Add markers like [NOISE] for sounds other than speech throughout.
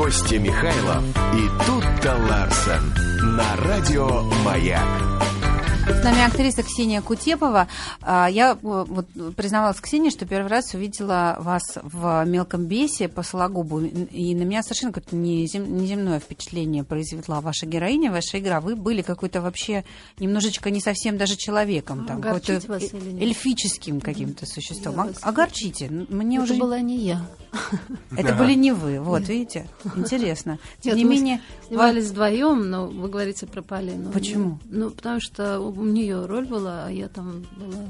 Костя Михайлов и Тутта Ларсен на радио «Маяк». С нами актриса Ксения Кутепова. А, я э, вот признавалась Ксении, что первый раз увидела вас в «Мелком бесе» по Сологубу. И на меня совершенно какое-то неземное впечатление произвела ваша героиня, ваша игра. Вы были какой-то вообще немножечко не совсем даже человеком. Там, какой-то эльфическим каким-то существом. Я Огорчите. Мне Это уже... была не я. [LAUGHS] Это были не вы. Вот, видите? Интересно. Тем не менее... Снимались вдвоем, но вы говорите про Полину. Почему? Ну, потому что у нее роль была, а я там была...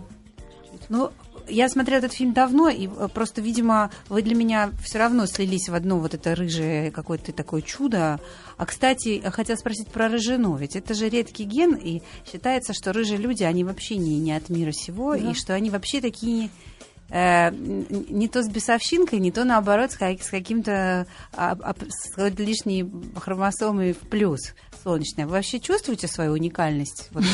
Ну, я смотрела этот фильм давно, и э, просто, видимо, вы для меня все равно слились в одно вот это рыжее какое-то такое чудо. А, кстати, хотела спросить про рыжину, ведь это же редкий ген, и считается, что рыжие люди, они вообще не, не от мира сего, да. и что они вообще такие э, не то с бесовщинкой, не то наоборот с, с каким-то а, а, с лишней хромосомой в плюс солнечная. Вы вообще чувствуете свою уникальность вот,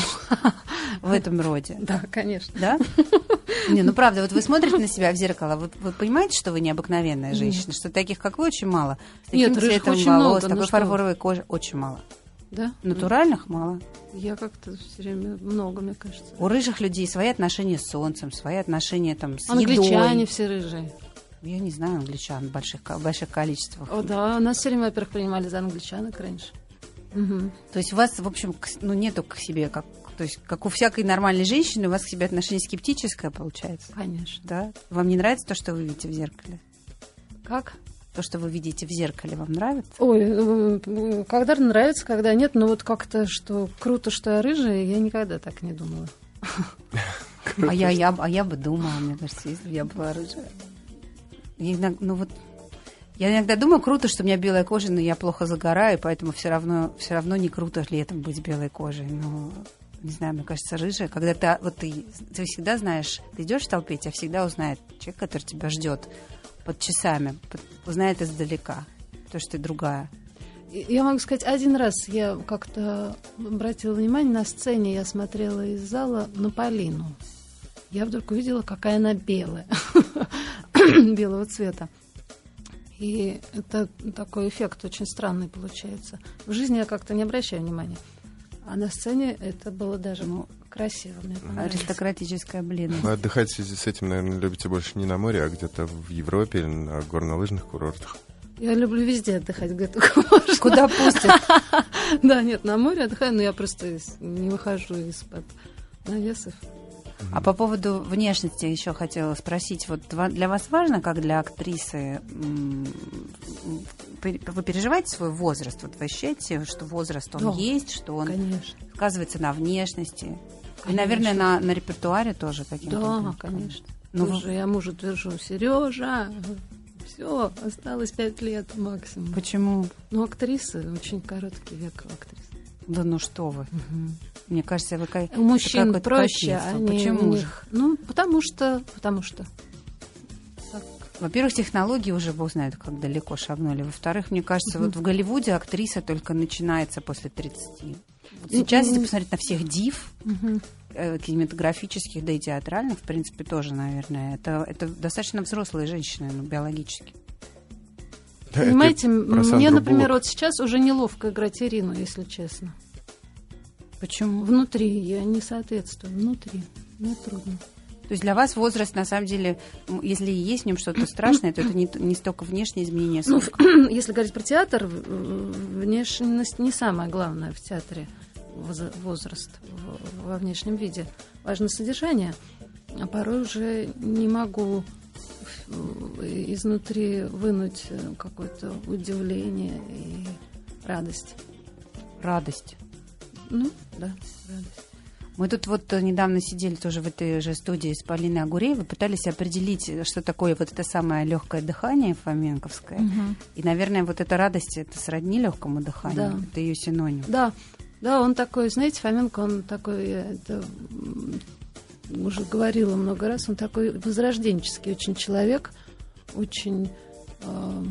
[LAUGHS] в этом роде? Да, конечно. Да? [LAUGHS] Не, ну правда, вот вы смотрите на себя в зеркало, вы, вы понимаете, что вы необыкновенная женщина, что таких, как вы, очень мало. С таким Нет, цветом очень волос, много, такой ну фарфоровой кожи очень мало. Да? Натуральных мало. Я как-то все время много, мне кажется. У рыжих людей свои отношения с солнцем, свои отношения там с Англичане едой. все рыжие. Я не знаю англичан в больших, в больших количествах. О, да, нас все время, во-первых, принимали за англичанок раньше. Угу. То есть у вас, в общем, ну, нету к себе, как, то есть, как у всякой нормальной женщины, у вас к себе отношение скептическое получается? Конечно. Да? Вам не нравится то, что вы видите в зеркале? Как? То, что вы видите в зеркале, вам нравится? Ой, э, когда нравится, когда нет, но вот как-то, что круто, что я рыжая, я никогда так не думала. А я, я, а я бы думала, мне кажется, если бы я была рыжая. Я ну вот, я иногда думаю, круто, что у меня белая кожа, но я плохо загораю, поэтому все равно, все равно не круто летом быть белой кожей. Но не знаю, мне кажется, рыжая, когда ты, вот ты, ты всегда знаешь, ты идешь в толпе, тебя всегда узнает человек, который тебя ждет под часами, под, узнает издалека, то, что ты другая. Я могу сказать, один раз я как-то обратила внимание на сцене, я смотрела из зала на Полину. Я вдруг увидела, какая она белая, [COUGHS] белого цвета. И это такой эффект очень странный получается. В жизни я как-то не обращаю внимания. А на сцене это было даже ну, красиво. Мне Аристократическое блин. Вы отдыхать в связи с этим, наверное, любите больше не на море, а где-то в Европе или на горнолыжных курортах. Я люблю везде отдыхать, где только можно. Куда пустят. [LAUGHS] Да, нет, на море отдыхаю, но я просто не выхожу из-под навесов. А по поводу внешности еще хотела спросить. Вот для вас важно, как для актрисы, вы переживаете свой возраст? Вот вы ощущаете, что возраст он да, есть, что он конечно. сказывается на внешности? Конечно. И, наверное, на, на репертуаре тоже каким-то Да, образом. конечно. Ну, вы... я мужу держу, Сережа, все, осталось пять лет максимум. Почему? Ну, актрисы, очень короткий век актрисы. Да ну что вы. Угу. Мне кажется, вы как У мужчин проще. Они, Почему у них, Ну, потому что, потому что. Во-первых, технологии уже бог знает, как далеко шагнули. Во-вторых, мне кажется, вот в Голливуде актриса только начинается после 30. Вот сейчас, если посмотреть на всех див, э, кинематографических, да и театральных, в принципе, тоже, наверное, это, это достаточно взрослые женщины, ну, биологически. Да, Понимаете, мне, например, вот сейчас уже неловко играть Ирину, если честно. Почему? Внутри я не соответствую, внутри. Мне трудно. То есть для вас возраст, на самом деле, если есть в нем что-то страшное, то это не, не столько внешние изменения, ну, сколько... Ну, [CLEARS THROAT] если говорить про театр, внешность не самое главное в театре, возраст во внешнем виде. Важно содержание. А порой уже не могу изнутри вынуть какое-то удивление и радость. Радость. Ну, да, радость. Мы тут вот недавно сидели тоже в этой же студии с Полиной Агуреевой, пытались определить, что такое вот это самое легкое дыхание фоменковское. Угу. И, наверное, вот эта радость, это сродни легкому дыханию, да. это ее синоним. Да, да, он такой, знаете, Фоменко, он такой, это, уже говорила много раз, он такой возрожденческий очень человек, очень... Э,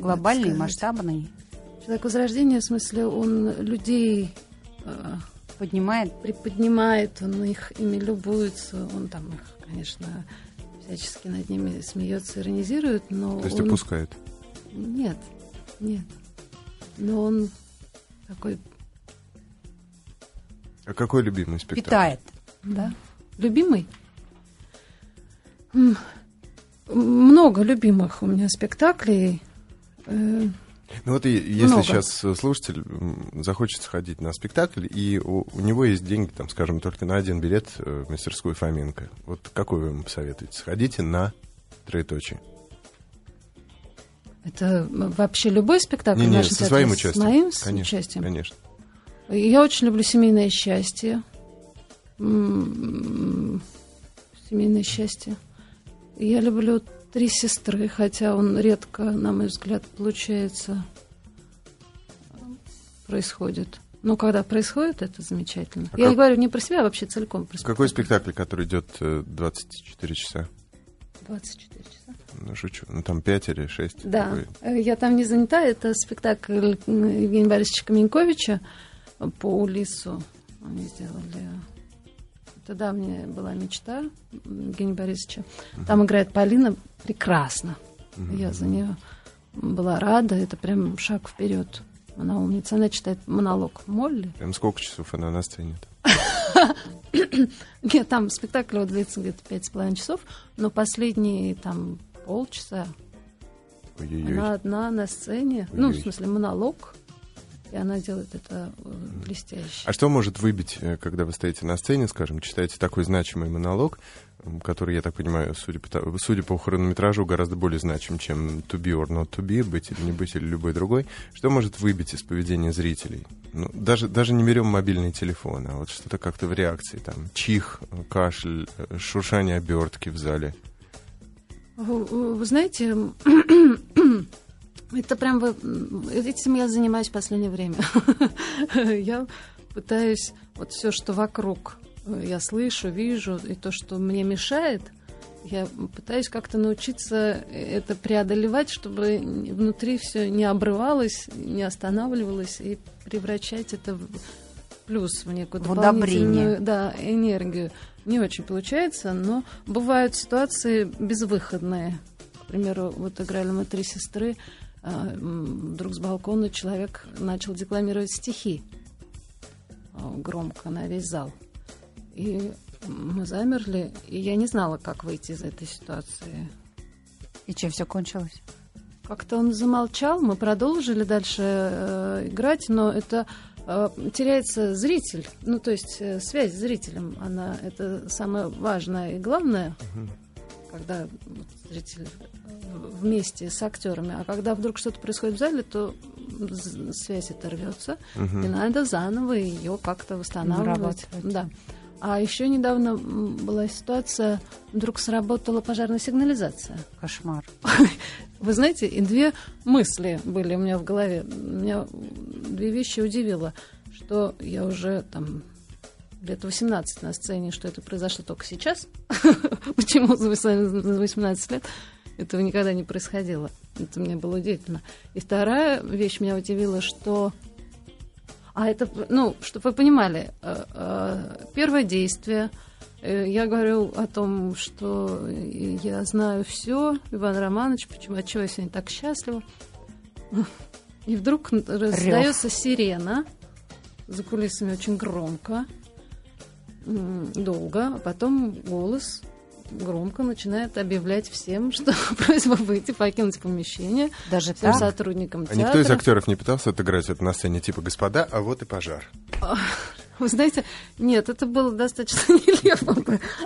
Глобальный, масштабный. Человек Возрождения, в смысле, он людей э, поднимает, приподнимает, он их ими любуется, он там их, конечно, всячески над ними смеется, иронизирует, но То есть он... опускает. Нет, нет. Но он такой, А какой любимый спектакль? Питает. да, любимый. Много любимых у меня спектаклей. Э, Ну вот и если Много. сейчас слушатель м, захочет сходить на спектакль, и у, у него есть деньги, там, скажем, только на один билет э, в мастерскую Фоменко, вот какой вы ему посоветуете? Сходите на троеточие. Это вообще любой спектакль? Не, не, со театр своим с участием. моим с конечно, участием? конечно. Я очень люблю семейное счастье. Семейное счастье. Я люблю три сестры, хотя он редко, на мой взгляд, получается, происходит. Но когда происходит, это замечательно. А Я как- говорю не про себя, а вообще целиком. Про Какой спектакль. спектакль, который идет э, 24 часа? 24 часа. Ну, шучу. Ну, там 5 или 6. Да, э, я там не занята. Это спектакль э, Евгения Борисовича Каменьковича по Улису. Они сделали... Это давняя была мечта Евгения Борисовича. Там играет Полина прекрасно. Я за нее была рада. Это прям шаг вперед. Она умница. Она читает монолог Молли. Прям сколько часов она на сцене? [COUGHS] Нет, там спектакль вот длится где-то пять с половиной часов, но последние там полчаса Ой-ой-ой. Она одна на сцене. Ну, в смысле, монолог. И она делает это э, блестяще. А что может выбить, э, когда вы стоите на сцене, скажем, читаете такой значимый монолог, который, я так понимаю, судя по, судя по хронометражу, гораздо более значим, чем to be or not to be, быть или не быть, или любой другой. Что может выбить из поведения зрителей? Ну, даже, даже не берем мобильный телефон, а вот что-то как-то в реакции, там, чих, кашель, э, шуршание обертки в зале. Вы- вы знаете, это прям этим я занимаюсь в последнее время. [LAUGHS] Я пытаюсь вот все, что вокруг э, я слышу, вижу, и то, что мне мешает, я пытаюсь как-то научиться это преодолевать, чтобы внутри все не обрывалось, не останавливалось, и превращать это в плюс в некую В дополнительную да, энергию. Не очень получается, но бывают ситуации безвыходные. К примеру, вот играли мы три сестры, вдруг с балкона человек начал декламировать стихи а, громко на весь зал. И мы замерли, и я не знала, как выйти из этой ситуации. И чем все кончилось? Как-то он замолчал, мы продолжили дальше э, играть, но это э, теряется зритель, ну то есть э, связь с зрителем, она это самое важное и главное, когда зритель вместе с актерами, а когда вдруг что-то происходит в зале, то связь это рвется, и надо заново ее как-то восстанавливать. Да. А еще недавно была ситуация, вдруг сработала пожарная сигнализация. Кошмар. [LAUGHS] Вы знаете, и две мысли были у меня в голове. Меня две вещи удивило, что я уже там лет 18 на сцене, что это произошло только сейчас. [LAUGHS] Почему за 18 за 18 лет этого никогда не происходило? Это мне было удивительно. И вторая вещь меня удивила, что... А это, ну, чтобы вы понимали, э, э, первое действие Э, Я говорю о том, что я знаю все, Иван Романович, почему, отчего я сегодня так счастлива. И вдруг раздается сирена за кулисами очень громко, долго, а потом голос громко начинает объявлять всем, [LAUGHS] что [LAUGHS] просьба выйти, покинуть помещение, Даже всем так? сотрудникам А театра. никто из актеров не пытался отыграть это на сцене, типа, господа, а вот и пожар. [LAUGHS] [LAUGHS] Вы знаете, нет, это было достаточно [LAUGHS] нелепо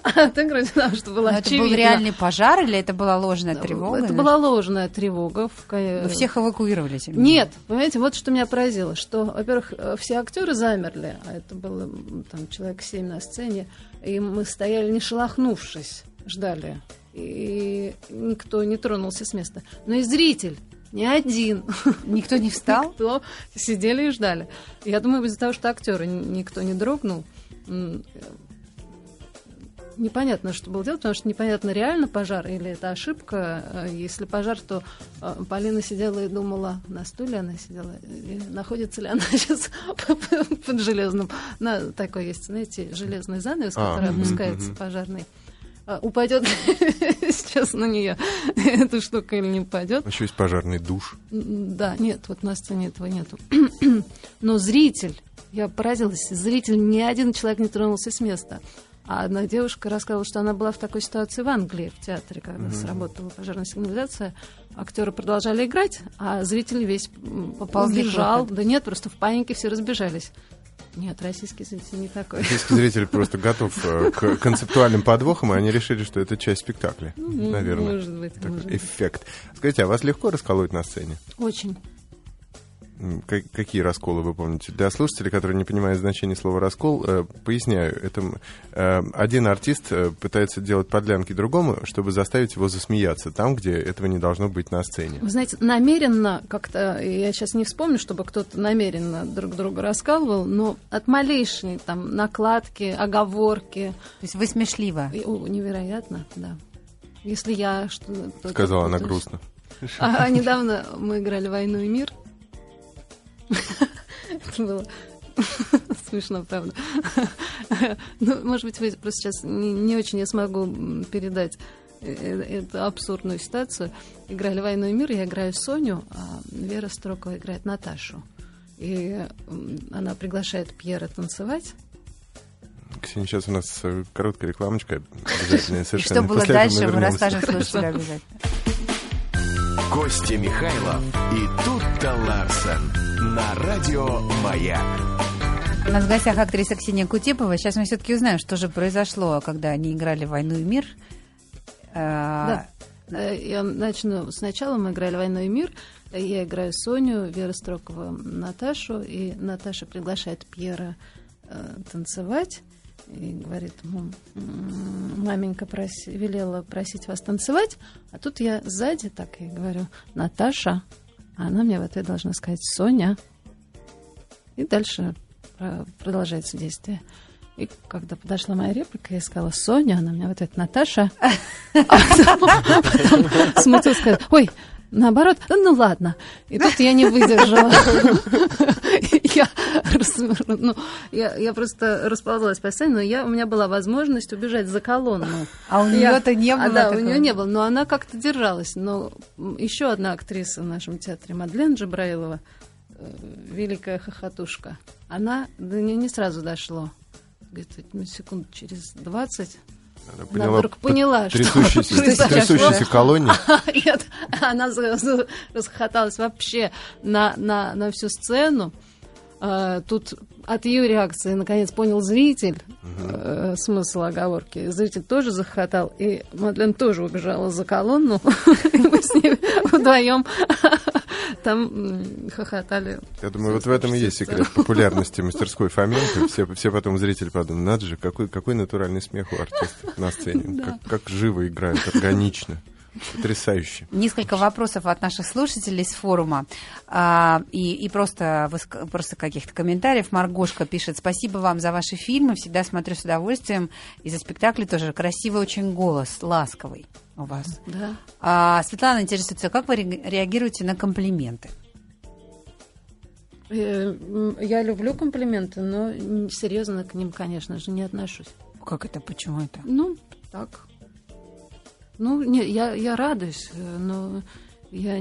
отыграть, потому что было Но это очевидно. был реальный пожар или это была ложная тревога? Это была ложная тревога. Вы всех эвакуировали? Нет, понимаете, вот что меня поразило, что, во-первых, э, все актеры замерли, а это было там человек семь на сцене, и мы стояли не шелохнувшись, ждали, и никто не тронулся с места. Но и зритель ни один. Никто не встал? Никто. Сидели и ждали. Я думаю, из-за того, что актеры никто не дрогнул, э, непонятно, что было делать, потому что непонятно, реально пожар или это ошибка. Э, Если пожар, то э, Полина сидела и думала, на стуле она сидела, и находится ли она [LAUGHS] сейчас под железным... На, такой есть, знаете, железный занавес, А, который опускается пожарный. А упадет [LAUGHS] сейчас на нее [LAUGHS] эта штука или не упадет. Еще есть пожарный душ. Да, нет, вот на сцене этого нету. [CLEARS THROAT] Но зритель, я поразилась, зритель, ни один человек не тронулся с места. А одна девушка рассказывала, что она была в такой ситуации в Англии, в театре, когда mm-hmm. сработала пожарная сигнализация. Актеры продолжали играть, а зритель весь Поползли побежал. Да нет, просто в панике все разбежались. Нет, российский зритель не такой. Российский зритель просто готов э, к концептуальным подвохам, и они решили, что это часть спектакля. Ну, наверное. Может быть, Такой эффект. Скажите, а вас легко расколоть на сцене? Очень. Какие расколы вы помните? Для слушателей, которые не понимают значение слова раскол, э, поясняю. Это э, один артист э, пытается делать подлянки другому, чтобы заставить его засмеяться там, где этого не должно быть на сцене. Вы знаете, намеренно как-то, я сейчас не вспомню, чтобы кто-то намеренно друг друга раскалывал, но от малейшей там накладки, оговорки, То есть вы смешливо. и, о, невероятно, да. Если я что Сказала она грустно. А, а недавно мы играли «Войну и мир». Это было [LAUGHS] смешно, правда. Ну, может быть, вы просто сейчас не, не очень я смогу передать э, э, эту абсурдную ситуацию. Играли «Войну и мир», я играю Соню, а Вера Строкова играет Наташу. И она приглашает Пьера танцевать. Ксения, сейчас у нас э, короткая рекламочка. [LAUGHS] Обязательно, совершенно. что было После дальше, мы расскажем слушателям обязательно. Костя Михайлов и Тутта Ларсен на радио «Маяк». У нас в гостях актриса Ксения Кутепова. Сейчас мы все-таки узнаем, что же произошло, когда они играли в «Войну и мир». А, Э, Я начну сначала. Мы играли «Войну и мир». Я играю Соню, Вера Строкова Наташу. И Наташа приглашает Пьера э, танцевать. И говорит ему, «М, маменька проси- велела просить вас танцевать. А тут я сзади так и говорю, Наташа. А она мне в ответ должна сказать, Соня. И дальше про- продолжается действие. И когда подошла моя реплика, я сказала Соня, она мне в ответ Наташа. [LAUGHS] А потом смутилась, сказала, ой, наоборот, ну ладно. И тут я не выдержала. [LAUGHS] Я, ну, я, я просто расползлась по сцене, но я, у меня была возможность убежать за колонну. А у Я- нее-то не а, было да, у такого? нее не было, но она как-то держалась. Но еще одна актриса в нашем театре, Мадлен Джабраилова, э, великая хохотушка, она до нее не сразу дошло. Где-то ну, секунд через 20 Она она вдруг поняла, что трясущейся, [LAUGHS] произошло. трясущейся колонне. [LAUGHS] Нет, она расхохоталась вообще на, на, на всю сцену. А, Тут от ее реакции наконец понял зритель э, смысл оговорки. Зритель тоже захохотал, и Мадлен тоже убежала за колонну. [LAUGHS] И Мы с ней вдвоем там хохотали. Я думаю, вот в этом и есть секрет популярности мастерской Фоменко. Все, все потом зрители подумают, надо же, какой, какой натуральный смех у артистов на сцене. Как, как живо играют, органично. Потрясающе. Несколько вопросов от наших слушателей с форума а, и, и просто, просто каких-то комментариев. Маргошка пишет, спасибо вам за ваши фильмы, всегда смотрю с удовольствием. И за спектакли тоже красивый очень голос, ласковый у вас. Да. А, Светлана интересуется, как вы ре- реагируете на комплименты? Э, Я люблю комплименты, но серьезно к ним, конечно же, не отношусь. Как это, почему это? Ну, так. Ну, не, я, я радуюсь, э, но я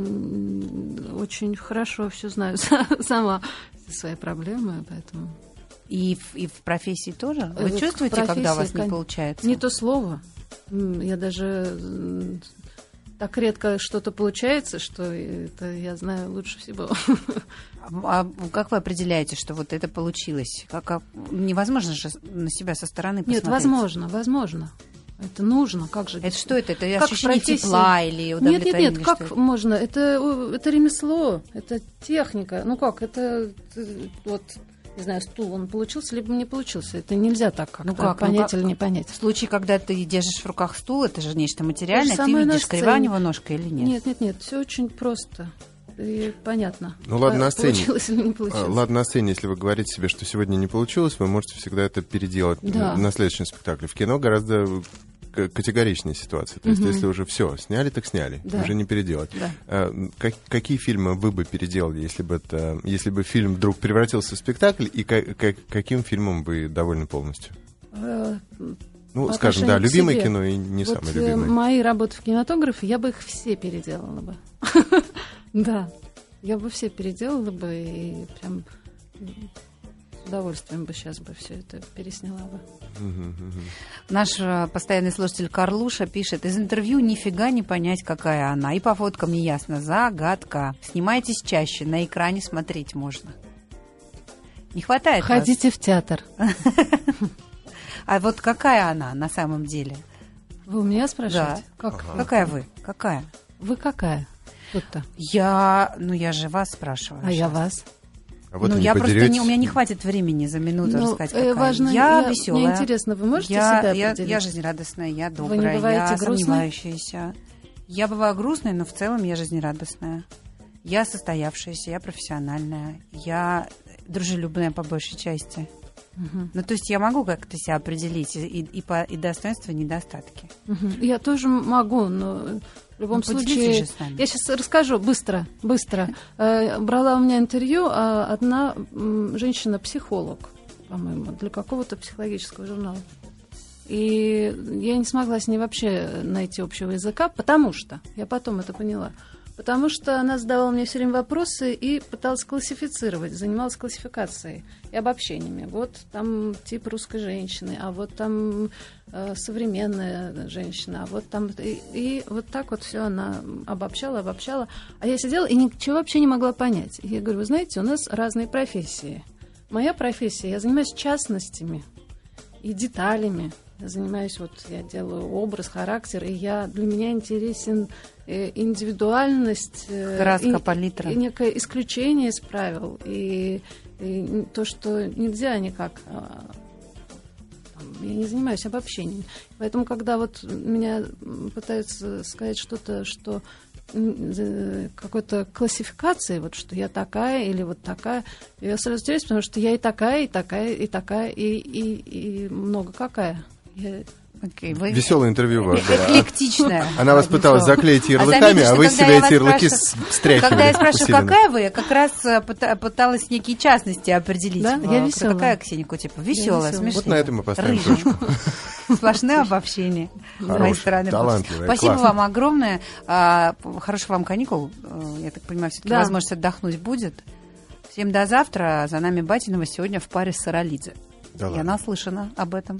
очень хорошо все знаю [LAUGHS] сама свои проблемы, поэтому... И в, и в профессии тоже? Э, Вы чувствуете, когда у вас не получается? Не то слово. Я даже так редко что-то получается, что это я знаю лучше всего. А как вы определяете, что вот это получилось? Как, как- невозможно же на себя со стороны посмотреть. Нет, возможно, возможно. Это нужно, как же... Это что это? Это Как ощущение профессии. тепла или Нет, удовлетворения? нет, нет, или как это? можно? Это, это ремесло, это техника. Ну как, это вот, не знаю, стул, он получился, либо не получился. Это нельзя так как Ну как, ну понять как? или не понять. В случае, когда ты держишь в руках стул, это же нечто материальное, ты самое на видишь, сцене. крива у него ножка или нет? Нет, нет, нет, все очень просто. И понятно. Ну ладно, А, на сцене. Получилось или не получилось. А, Ладно, на сцене, если вы говорите себе, что сегодня не получилось, вы можете всегда это переделать Да. на следующем спектакле. В кино гораздо к- категоричнее ситуация. То есть, если уже все, сняли, так сняли, Да. уже не переделать. Да. А, как- какие фильмы вы бы переделали, если бы, это, если бы фильм вдруг превратился в спектакль, и ка- ка- каким фильмом вы довольны полностью? Э, Ну, по скажем, да, любимое себе. кино и не вот, самое э, любимое. мои работы в кинематографе, я бы их все переделала бы. [LAUGHS] Да, я бы все переделала бы и прям удовольствием бы сейчас бы все это пересняла бы. Наш э, постоянный слушатель Карлуша пишет, из интервью нифига не понять, какая она. И по фоткам не ясно. Загадка. Снимайтесь чаще, на экране смотреть можно. Не хватает вас. Ходите в театр. [LAUGHS] А вот какая она на самом деле? Вы у меня спрашиваете? Да. Как? Какая вы? Какая? Вы какая? Тут-то. Я, ну я же вас спрашиваю. А я сейчас. вас. А вот ну, вы не я просто не, у меня не хватит времени за минуту Ну, рассказать, э, какая. важно, я, я- веселая. мне интересно, вы можете я, себя я, я жизнерадостная, я Вы добрая, не бываете я грустной? сомневающаяся. Я бываю грустной, но в целом я жизнерадостная. Я состоявшаяся, я профессиональная, я дружелюбная по большей части. Мгм. Ну, то есть я могу как-то себя определить и, и, по, и достоинства, и недостатки. Мгм. Я тоже могу, но в любом Ну, случае... Я сейчас расскажу быстро, быстро. Э, Брала у меня интервью а, одна женщина-психолог, по-моему, для какого-то психологического журнала. И я не смогла с ней вообще найти общего языка, потому что, я потом это поняла, потому что она задавала мне все время вопросы и пыталась классифицировать, занималась классификацией и обобщениями. Вот там тип русской женщины, а вот там э, современная женщина, а вот там... И, и вот так вот все она обобщала, обобщала. А я сидела и ничего вообще не могла понять. И я говорю, вы знаете, у нас разные профессии. Моя профессия, я занимаюсь частностями и деталями. Занимаюсь, вот я делаю образ, характер, и я, для меня интересен э, индивидуальность, э, Краска, и- палитра. и некое исключение из правил, и, и то, что нельзя никак а, я не занимаюсь обобщением. Поэтому, когда вот меня пытаются сказать что-то, что э, какой-то классификации, вот что я такая или вот такая, я сразу теряюсь, потому что я и такая, и такая, и такая, и, и, и много какая. Окей, вы Веселое интервью ваше было. эклектичная. Она вас пыталась заклеить А ярлыками, а что вы себя эти ярлыки стряхивали. Когда я спрашиваю, какая вы, я как раз э, пыта- пыталась некие частности определить. Да, Э, я кто весёлая. Какая Ксения Кутепова? Веселая, смешная. Вот на этом мы поставим точку. [LAUGHS] Сплошное обобщение с моей стороны. Спасибо вам огромное. А, Хороших вам каникул. Э, Я так понимаю, все-таки возможность отдохнуть будет. Всем до завтра. За нами Батинова сегодня в паре с Саралидзе. Да Я наслышана об этом.